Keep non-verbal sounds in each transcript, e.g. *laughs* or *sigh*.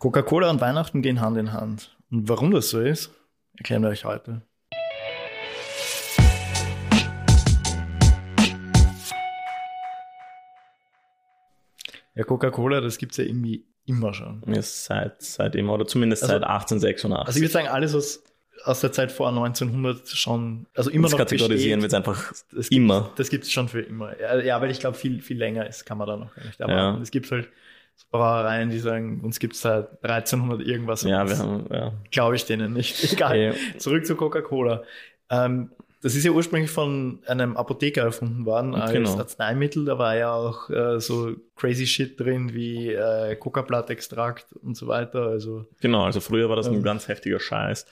Coca-Cola und Weihnachten gehen Hand in Hand. Und warum das so ist, erklären wir euch heute. Ja, Coca-Cola, das gibt es ja irgendwie immer schon. Ja, seit, seit immer, oder zumindest also, seit 1886. Also ich würde sagen, alles, was aus der Zeit vor 1900 schon, also immer das noch kategorisieren wird einfach das immer. Gibt, das gibt es schon für immer. Ja, weil ich glaube, viel, viel länger ist, kann man da noch gar nicht. Aber ja. es gibt halt Brauereien, die sagen, uns gibt es seit 1300 irgendwas. Ja, wir haben, ja. Glaube ich denen nicht. *laughs* Egal. Ja. Zurück zu Coca-Cola. Ähm, das ist ja ursprünglich von einem Apotheker erfunden worden als genau. Arzneimittel. Da war ja auch äh, so crazy Shit drin wie äh, Coca-Blatt-Extrakt und so weiter. Also, genau, also früher war das ähm, ein ganz heftiger Scheiß.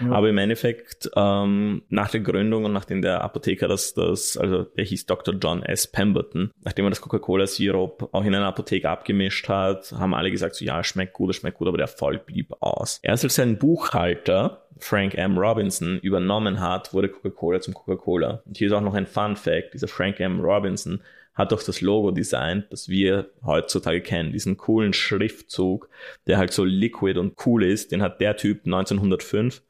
Ja. Aber im Endeffekt, ähm, nach der Gründung und nachdem der Apotheker das, das, also der hieß Dr. John S. Pemberton, nachdem er das Coca-Cola-Sirup auch in einer Apotheke abgemischt hat, haben alle gesagt, so ja, schmeckt gut, es schmeckt gut, aber der Erfolg blieb aus. Erst als sein Buchhalter Frank M. Robinson übernommen hat, wurde Coca-Cola zum Coca-Cola. Und hier ist auch noch ein Fun Fact, dieser Frank M. Robinson hat doch das Logo designt, das wir heutzutage kennen, diesen coolen Schriftzug, der halt so liquid und cool ist, den hat der Typ 1905,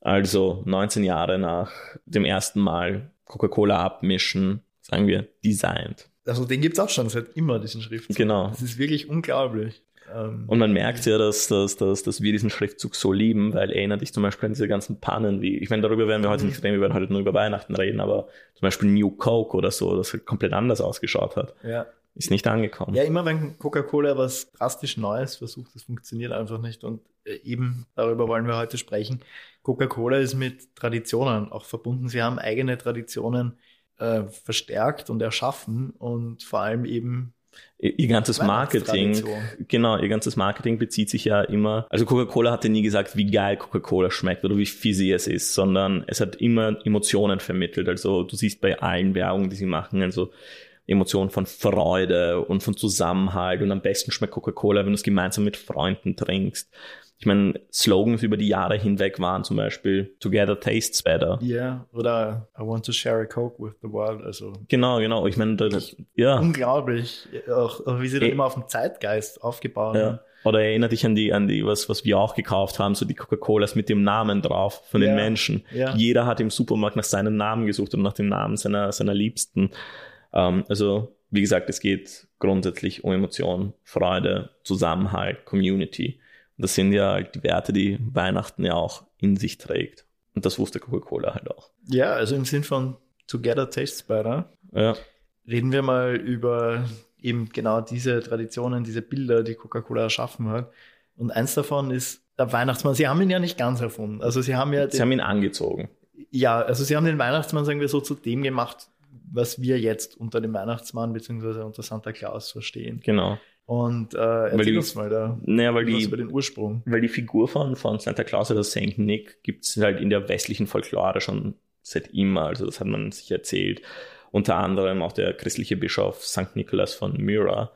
also 19 Jahre nach dem ersten Mal Coca-Cola abmischen, sagen wir, designt. Also den gibt's auch schon seit immer, diesen Schriftzug. Genau. Das ist wirklich unglaublich. Ähm, und man merkt ja, dass, dass, dass, dass wir diesen Schriftzug so lieben, weil erinnert dich zum Beispiel an diese ganzen Pannen, wie, ich meine, darüber werden wir heute mhm. nicht reden, wir werden heute nur über Weihnachten reden, aber zum Beispiel New Coke oder so, das halt komplett anders ausgeschaut hat. Ja. Ist nicht angekommen. Ja, immer wenn Coca-Cola was drastisch Neues versucht, das funktioniert einfach nicht. Und äh, eben darüber wollen wir heute sprechen. Coca-Cola ist mit Traditionen auch verbunden. Sie haben eigene Traditionen äh, verstärkt und erschaffen und vor allem eben ihr ganzes Marketing, genau, ihr ganzes Marketing bezieht sich ja immer, also Coca-Cola hatte nie gesagt, wie geil Coca-Cola schmeckt oder wie fizzy es ist, sondern es hat immer Emotionen vermittelt. Also du siehst bei allen Werbungen, die sie machen, also Emotionen von Freude und von Zusammenhalt und am besten schmeckt Coca-Cola, wenn du es gemeinsam mit Freunden trinkst. Ich meine, Slogans über die Jahre hinweg waren zum Beispiel Together tastes better. Ja, yeah, oder I want to share a Coke with the world. Also genau, genau. Ich meine, das, ja. Unglaublich, auch, auch wie sie e immer auf den Zeitgeist aufgebaut ja. haben. Oder erinnere dich an die, an die, was, was wir auch gekauft haben, so die Coca-Colas mit dem Namen drauf von den Menschen. Ja. Jeder hat im Supermarkt nach seinem Namen gesucht und nach dem Namen seiner, seiner Liebsten. Ähm, also, wie gesagt, es geht grundsätzlich um Emotion, Freude, Zusammenhalt, Community. Das sind ja halt die Werte, die Weihnachten ja auch in sich trägt. Und das wusste Coca-Cola halt auch. Ja, also im Sinn von Together Tastes Better. Ja. Reden wir mal über eben genau diese Traditionen, diese Bilder, die Coca-Cola erschaffen hat. Und eins davon ist der Weihnachtsmann. Sie haben ihn ja nicht ganz erfunden. Also sie haben ja. Den, sie haben ihn angezogen. Ja, also sie haben den Weihnachtsmann, sagen wir so, zu dem gemacht, was wir jetzt unter dem Weihnachtsmann bzw. unter Santa Claus verstehen. Genau. Und äh, erzähl die, uns mal da naja, weil die, über den Ursprung. Weil die Figur von, von Santa Claus oder Saint Nick gibt es halt in der westlichen Folklore schon seit immer. Also das hat man sich erzählt. Unter anderem auch der christliche Bischof St. Nicholas von Myra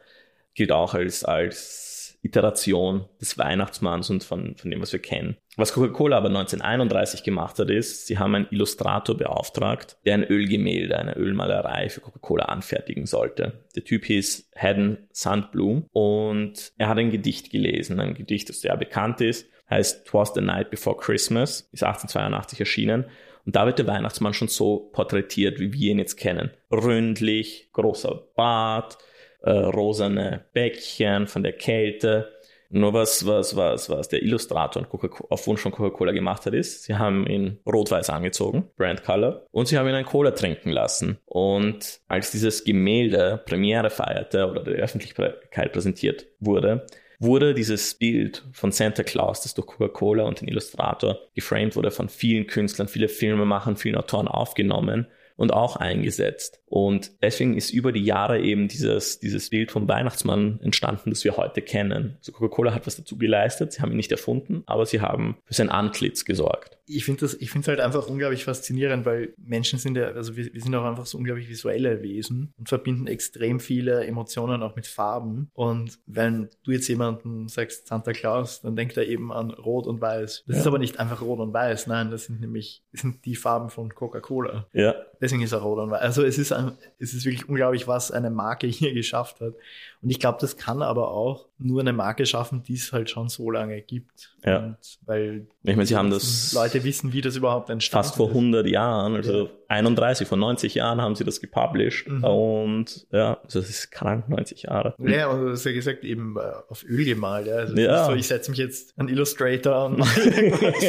gilt auch als, als Iteration des Weihnachtsmanns und von, von dem, was wir kennen. Was Coca-Cola aber 1931 gemacht hat, ist, sie haben einen Illustrator beauftragt, der ein Ölgemälde, eine Ölmalerei für Coca-Cola anfertigen sollte. Der Typ hieß Haddon Sandblum und er hat ein Gedicht gelesen, ein Gedicht, das sehr bekannt ist, heißt Twas the Night Before Christmas, ist 1882 erschienen und da wird der Weihnachtsmann schon so porträtiert, wie wir ihn jetzt kennen. Ründlich, großer Bart, äh, rosane Bäckchen von der Kälte. Nur was, was, was, was der Illustrator auf Wunsch von Coca-Cola gemacht hat, ist, sie haben ihn rot-weiß angezogen, Brand Color, und sie haben ihn ein Cola trinken lassen. Und als dieses Gemälde Premiere feierte oder der Öffentlichkeit präsentiert wurde, wurde dieses Bild von Santa Claus, das durch Coca-Cola und den Illustrator geframed wurde, von vielen Künstlern, viele Filmemachern, vielen Autoren aufgenommen und auch eingesetzt. Und deswegen ist über die Jahre eben dieses, dieses Bild vom Weihnachtsmann entstanden, das wir heute kennen. Also Coca-Cola hat was dazu geleistet, sie haben ihn nicht erfunden, aber sie haben für sein Antlitz gesorgt. Ich finde das, ich finde es halt einfach unglaublich faszinierend, weil Menschen sind ja, also wir, wir sind auch einfach so unglaublich visuelle Wesen und verbinden extrem viele Emotionen auch mit Farben. Und wenn du jetzt jemanden sagst Santa Claus, dann denkt er eben an Rot und Weiß. Das ja. ist aber nicht einfach Rot und Weiß, nein, das sind nämlich, das sind die Farben von Coca-Cola. Ja deswegen ist er rot und weiß. Also es ist, ein, es ist wirklich unglaublich, was eine Marke hier *laughs* geschafft hat. Und ich glaube, das kann aber auch nur eine Marke schaffen, die es halt schon so lange gibt. Ja. Und weil Ich meine, sie haben das Leute wissen, wie das überhaupt entstanden fast vor ist. 100 Jahren, also Ja. 31, vor 90 Jahren haben sie das gepublished. Mhm. Und ja, also das ist krank, 90 Jahre. Ja, und du hast ja gesagt, eben äh, auf Öl gemalt. Ja. Also Ja. so, ich setze mich jetzt an Illustrator und *laughs* mache irgendwas.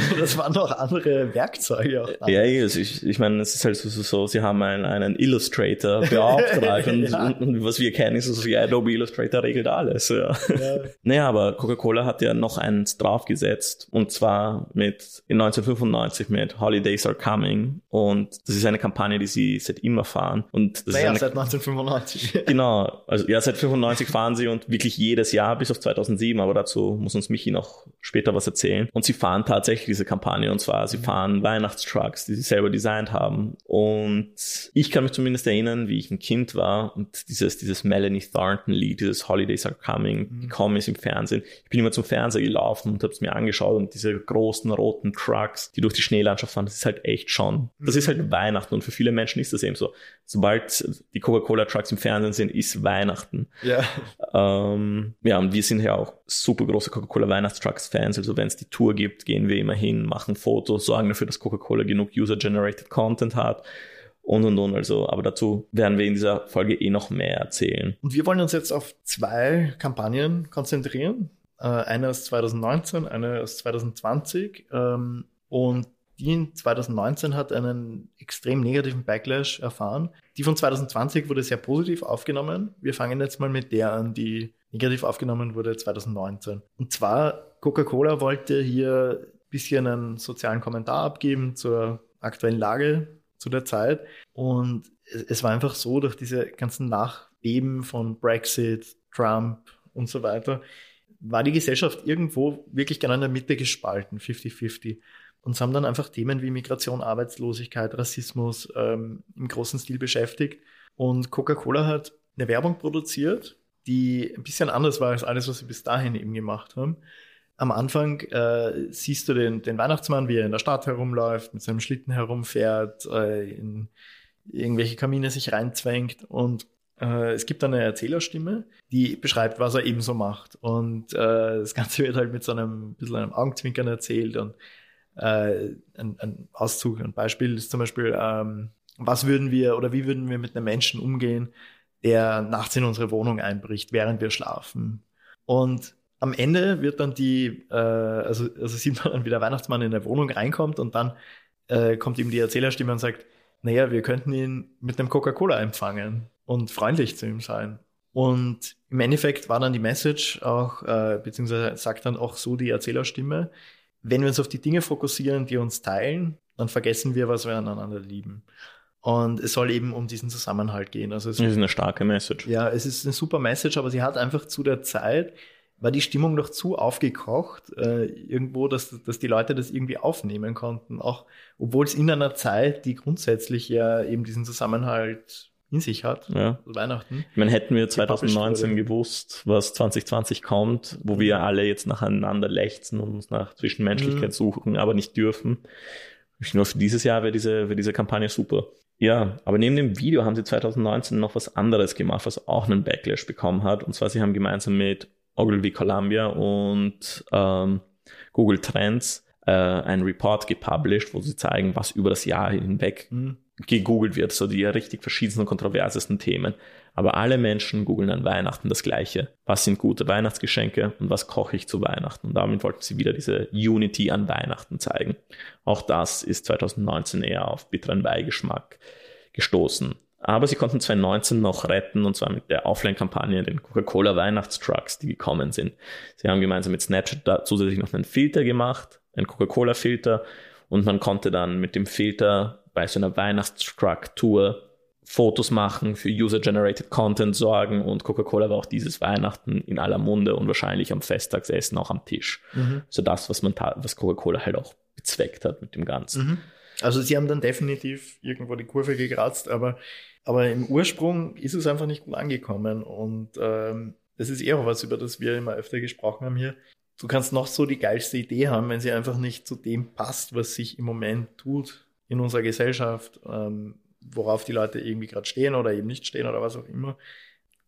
Also das waren noch andere Werkzeuge auch. Ja, ja, also ich, ich meine, es ist halt so, so, so sie haben einen, einen Illustrator *laughs* beauftragt und, Ja. und, und was wir kennen, ist so, ja, Adobe Illustrator regelt alles. Ja. Ja. *laughs* Naja, aber Coca-Cola hat ja noch eins draufgesetzt und zwar mit in 1995 mit Holidays Are Coming und das ist eine Kampagne, die sie seit immer fahren. Und das Naja, ist seit eine, 1995. *laughs* genau, also ja, seit 95 fahren sie und wirklich jedes Jahr bis auf 2007, aber dazu muss uns Michi noch später was erzählen. Und sie fahren tatsächlich diese Kampagne. Und zwar sie fahren Weihnachtstrucks, die sie selber designt haben. Und ich kann mich zumindest erinnern, wie ich ein Kind war und dieses, dieses Melanie Thornton Lied, dieses Holidays Are Coming, die Kommis im Fernsehen. Ich bin immer zum Fernseher gelaufen und habe es mir angeschaut und diese großen roten Trucks, die durch die Schneelandschaft fahren, das ist halt echt schon, das ist halt Weihnachten und für viele Menschen ist das eben so. Sobald die Coca-Cola Trucks im Fernsehen sind, ist Weihnachten. ja. Ähm, ja, und wir sind ja auch super große Coca-Cola Weihnachtstrucks-Fans. Also wenn es die Tour gibt, gehen wir immer hin, machen Fotos, sorgen dafür, dass Coca-Cola genug User-Generated Content hat und und und. Also, aber dazu werden wir in dieser Folge eh noch mehr erzählen. Und wir wollen uns jetzt auf zwei Kampagnen konzentrieren. Äh, eine aus 2019, eine aus 2020. Ähm, und die in 2019 hat einen extrem negativen Backlash erfahren. Die von 2020 wurde sehr positiv aufgenommen. Wir fangen jetzt mal mit der an, die negativ aufgenommen wurde 2019. Und zwar, Coca-Cola wollte hier ein bisschen einen sozialen Kommentar abgeben zur aktuellen Lage zu der Zeit. Und es war einfach so, durch diese ganzen Nachbeben von Brexit, Trump und so weiter, war die Gesellschaft irgendwo wirklich genau in der Mitte gespalten, 50-50. Und es haben dann einfach Themen wie Migration, Arbeitslosigkeit, Rassismus ähm, im großen Stil beschäftigt. Und Coca-Cola hat eine Werbung produziert, die ein bisschen anders war als alles, was sie bis dahin eben gemacht haben. Am Anfang äh, siehst du den, den Weihnachtsmann, wie er in der Stadt herumläuft, mit seinem Schlitten herumfährt, äh, in irgendwelche Kamine sich reinzwängt und äh, es gibt dann eine Erzählerstimme, die beschreibt, was er ebenso macht. Und äh, das Ganze *laughs* wird halt mit so einem bisschen einem Augenzwinkern erzählt und äh, ein, ein Auszug, ein Beispiel ist zum Beispiel, ähm, was würden wir oder wie würden wir mit einem Menschen umgehen, der nachts in unsere Wohnung einbricht, während wir schlafen. Und am Ende wird dann die, äh, also, also sieht man dann, wie der Weihnachtsmann in der Wohnung reinkommt und dann äh, kommt ihm die Erzählerstimme und sagt, naja, wir könnten ihn mit einem Coca-Cola empfangen und freundlich zu ihm sein. Und im Endeffekt war dann die Message auch, äh, beziehungsweise sagt dann auch so die Erzählerstimme, wenn wir uns auf die Dinge fokussieren, die uns teilen, dann vergessen wir, was wir aneinander lieben. Und es soll eben um diesen Zusammenhalt gehen. Also es, Das ist eine starke Message. ja, es ist eine super Message, aber sie hat einfach zu der Zeit, war die Stimmung noch zu aufgekocht, äh, irgendwo, dass, dass die Leute das irgendwie aufnehmen konnten. Auch obwohl es in einer Zeit, die grundsätzlich ja eben diesen Zusammenhalt in sich hat, Ja. also Weihnachten. Ich meine, hätten wir Gepublished 2019 wurde. gewusst, was 2020 kommt, wo wir alle jetzt nacheinander lechzen und uns nach Zwischenmenschlichkeit Mhm. suchen, aber nicht dürfen. Ich nur für dieses Jahr wäre diese, wäre diese Kampagne super. Ja, aber neben dem Video haben sie 2019 noch was anderes gemacht, was auch einen Backlash bekommen hat. Und zwar, sie haben gemeinsam mit Ogilvy Columbia und ähm, Google Trends äh, einen Report gepublished, wo sie zeigen, was über das Jahr hinweg Mhm. Gegoogelt wird, so die richtig verschiedensten und kontroversesten Themen. Aber alle Menschen googeln an Weihnachten das Gleiche. Was sind gute Weihnachtsgeschenke und was koche ich zu Weihnachten? Und damit wollten sie wieder diese Unity an Weihnachten zeigen. Auch das ist 2019 eher auf bitteren Beigeschmack gestoßen. Aber sie konnten 2019 noch retten, und zwar mit der Offline-Kampagne, den Coca-Cola Weihnachtstrucks, die gekommen sind. Sie haben gemeinsam mit Snapchat da zusätzlich noch einen Filter gemacht, einen Coca-Cola-Filter, und man konnte dann mit dem Filter bei so einer Weihnachtstruck-Tour Fotos machen, für User-Generated Content sorgen und Coca-Cola war auch dieses Weihnachten in aller Munde und wahrscheinlich am Festtagsessen auch am Tisch. Mhm. So das, was man was Coca-Cola halt auch bezweckt hat mit dem Ganzen. Mhm. Also sie haben dann definitiv irgendwo die Kurve gekratzt, aber, aber im Ursprung ist es einfach nicht gut angekommen. Und ähm, das ist eher was, über das wir immer öfter gesprochen haben hier. Du kannst noch so die geilste Idee haben, wenn sie einfach nicht zu dem passt, was sich im Moment tut in unserer Gesellschaft, ähm, worauf die Leute irgendwie gerade stehen oder eben nicht stehen oder was auch immer,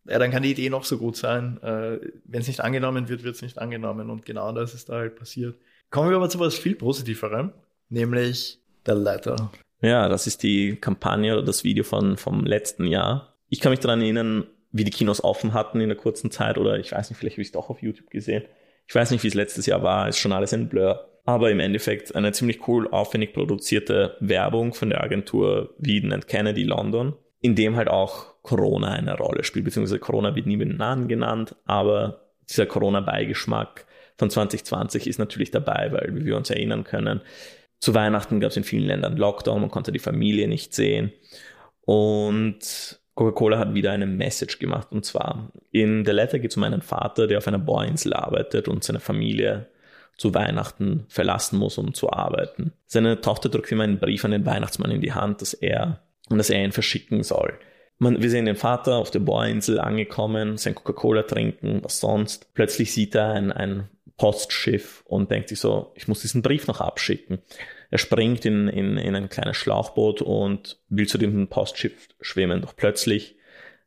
ja, dann kann die Idee noch so gut sein. Äh, Wenn es nicht angenommen wird, wird es nicht angenommen. Und genau das ist da halt passiert. Kommen wir aber zu was viel Positiverem, nämlich The Letter. Ja, das ist die Kampagne oder das Video von, vom letzten Jahr. Ich kann mich daran erinnern, wie die Kinos offen hatten in der kurzen Zeit oder ich weiß nicht, vielleicht habe ich es doch auf YouTube gesehen. Ich weiß nicht, wie es letztes Jahr war, ist schon alles ein Blur. Aber im Endeffekt eine ziemlich cool, aufwendig produzierte Werbung von der Agentur Wieden and Kennedy London, in dem halt auch Corona eine Rolle spielt, beziehungsweise Corona wird nie mit Namen genannt, aber dieser Corona-Beigeschmack von 2020 ist natürlich dabei, weil, wie wir uns erinnern können, zu Weihnachten gab es in vielen Ländern Lockdown, man konnte die Familie nicht sehen. Und Coca-Cola hat wieder eine Message gemacht. Und zwar in The Letter geht es um einen Vater, der auf einer Bohrinsel arbeitet und seine Familie zu Weihnachten verlassen muss, um zu arbeiten. Seine Tochter drückt ihm einen Brief an den Weihnachtsmann in die Hand, dass er, dass er ihn verschicken soll. Man, wir sehen den Vater auf der Bohrinsel angekommen, sein Coca-Cola trinken, was sonst. Plötzlich sieht er ein, ein Postschiff und denkt sich so, ich muss diesen Brief noch abschicken. Er springt in, in, in ein kleines Schlauchboot und will zu dem Postschiff schwimmen. Doch plötzlich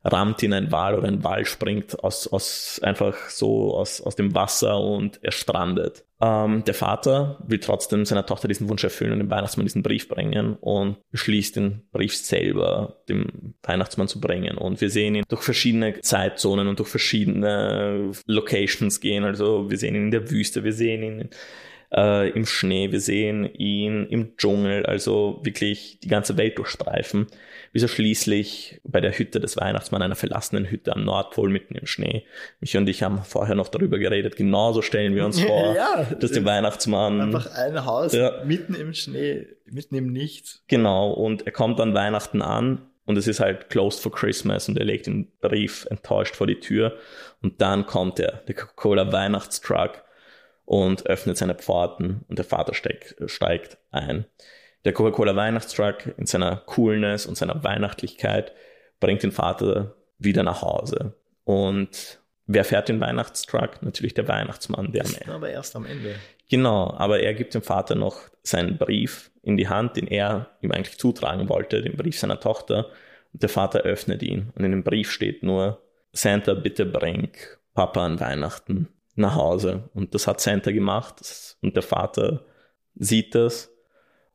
rammt ihn ein Wal oder ein Wal springt aus, aus einfach so aus, aus dem Wasser und er strandet. Ähm, der Vater will trotzdem seiner Tochter diesen Wunsch erfüllen und dem Weihnachtsmann diesen Brief bringen und beschließt den Brief selber dem Weihnachtsmann zu bringen. Und wir sehen ihn durch verschiedene Zeitzonen und durch verschiedene Locations gehen. Also wir sehen ihn in der Wüste, wir sehen ihn äh, im Schnee, wir sehen ihn im Dschungel, also wirklich die ganze Welt durchstreifen, bis er schließlich bei der Hütte des Weihnachtsmanns, einer verlassenen Hütte am Nordpol mitten im Schnee. Mich und ich haben vorher noch darüber geredet, genauso stellen wir uns *laughs* vor, ja, dass der Weihnachtsmann... Einfach ein Haus ja, mitten im Schnee, mitten im Nichts. Genau, und er kommt an Weihnachten an und es ist halt closed for Christmas und er legt den Brief enttäuscht vor die Tür. Und dann kommt der, der Coca-Cola Weihnachtstruck und öffnet seine Pforten und der Vater steig, steigt ein. Der Coca-Cola Weihnachtstruck in seiner Coolness und seiner Weihnachtlichkeit bringt den Vater wieder nach Hause. Und wer fährt den Weihnachtstruck? Natürlich der Weihnachtsmann. Der das aber erst am Ende. Genau, aber er gibt dem Vater noch seinen Brief in die Hand, den er ihm eigentlich zutragen wollte, den Brief seiner Tochter. Und der Vater öffnet ihn. Und in dem Brief steht nur, Santa, bitte bring Papa an Weihnachten nach Hause. Und das hat Santa gemacht und der Vater sieht das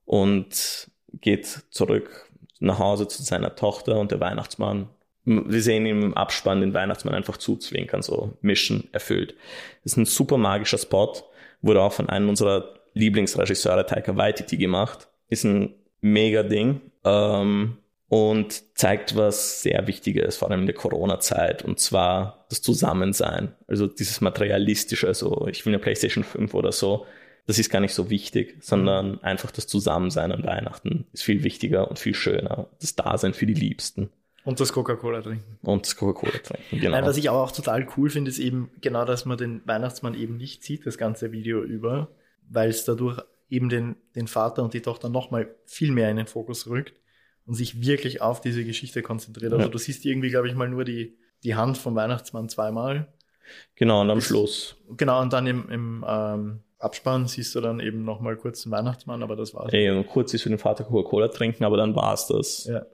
und geht zurück nach Hause zu seiner Tochter und der Weihnachtsmann. Wir sehen im Abspann den Weihnachtsmann einfach zuzwinkern, so Mission erfüllt. Das ist ein super magischer Spot, wurde auch von einem unserer Lieblingsregisseure, Taika Waititi, gemacht. Ist ein mega Ding. Ähm, und zeigt was sehr Wichtiges, vor allem in der Corona-Zeit, und zwar das Zusammensein. Also dieses Materialistische, also ich will eine PlayStation 5 oder so, das ist gar nicht so wichtig, sondern einfach das Zusammensein an Weihnachten ist viel wichtiger und viel schöner. Das Dasein für die Liebsten. Und das Coca-Cola trinken. Und das Coca-Cola trinken, genau. Nein, was ich aber auch total cool finde, ist eben genau, dass man den Weihnachtsmann eben nicht sieht, das ganze Video über, weil es dadurch eben den, den Vater und die Tochter nochmal viel mehr in den Fokus rückt und sich wirklich auf diese Geschichte konzentriert. Also ja. du siehst irgendwie, glaube ich, mal nur die, die Hand vom Weihnachtsmann zweimal. Genau, und am das, Schluss. Genau, und dann im, im ähm, Abspann siehst du dann eben nochmal kurz den Weihnachtsmann, aber das war's. Ey, und kurz siehst du den Vater Coca-Cola trinken, aber dann war's das. Ja.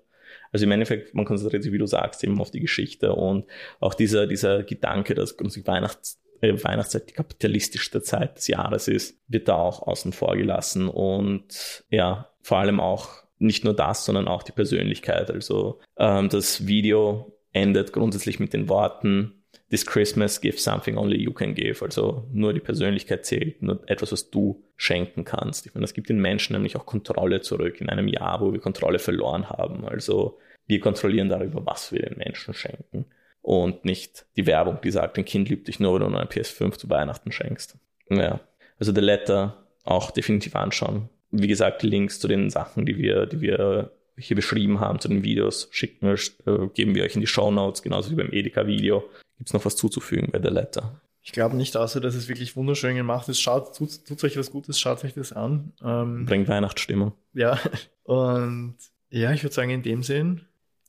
Also im Endeffekt, man konzentriert sich, wie du sagst, eben auf die Geschichte und auch dieser, dieser Gedanke, dass Weihnachts, äh, Weihnachtszeit die kapitalistischste Zeit des Jahres ist, wird da auch außen vor gelassen und ja, vor allem auch nicht nur das, sondern auch die Persönlichkeit. Also ähm, das Video endet grundsätzlich mit den Worten, This Christmas give something only you can give. Also nur die Persönlichkeit zählt, nur etwas, was du schenken kannst. Ich meine, das gibt den Menschen nämlich auch Kontrolle zurück in einem Jahr, wo wir Kontrolle verloren haben. Also wir kontrollieren darüber, was wir den Menschen schenken. Und nicht die Werbung, die sagt, ein Kind liebt dich nur, wenn du eine PS5 zu Weihnachten schenkst. Ja. Also The Letter auch definitiv anschauen wie gesagt, Links zu den Sachen, die wir, die wir hier beschrieben haben, zu den Videos, schicken wir, äh, geben wir euch in die Show Notes, genauso wie beim Edeka-Video. Gibt es noch was zuzufügen bei der Letter? Ich glaube nicht, außer dass es wirklich wunderschön gemacht ist. Schaut, tut, tut euch was Gutes, schaut euch das an. Ähm, Bringt Weihnachtsstimmung. Ja, *laughs* und ja, ich würde sagen, in dem Sinn.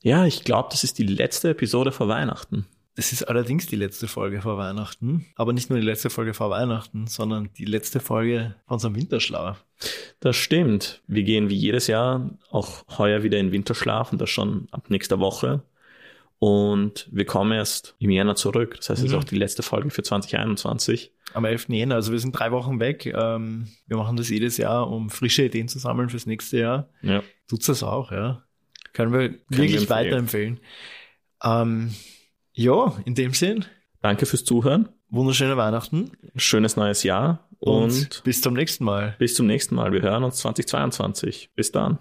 Ja, ich glaube, das ist die letzte Episode vor Weihnachten. Das ist allerdings die letzte Folge vor Weihnachten. Aber nicht nur die letzte Folge vor Weihnachten, sondern die letzte Folge von unserem Winterschlaf. Das stimmt. Wir gehen wie jedes Jahr auch heuer wieder in Winterschlaf und das schon ab nächster Woche. Und wir kommen erst im Jänner zurück. Das heißt, es ist Mhm. auch die letzte Folge für 2021. Am 11. Jänner. Also wir sind drei Wochen weg. Ähm, wir machen das jedes Jahr, um frische Ideen zu sammeln fürs nächste Jahr. Ja. Tut's das auch, ja. Können wir wir wirklich empfehlen. weiterempfehlen. Ähm, ja, in dem Sinn, Danke fürs Zuhören. wunderschöne Weihnachten Schönes neues Jahr und, und bis zum nächsten Mal. bis zum nächsten Mal. Wir hören uns 2022. Bis dann.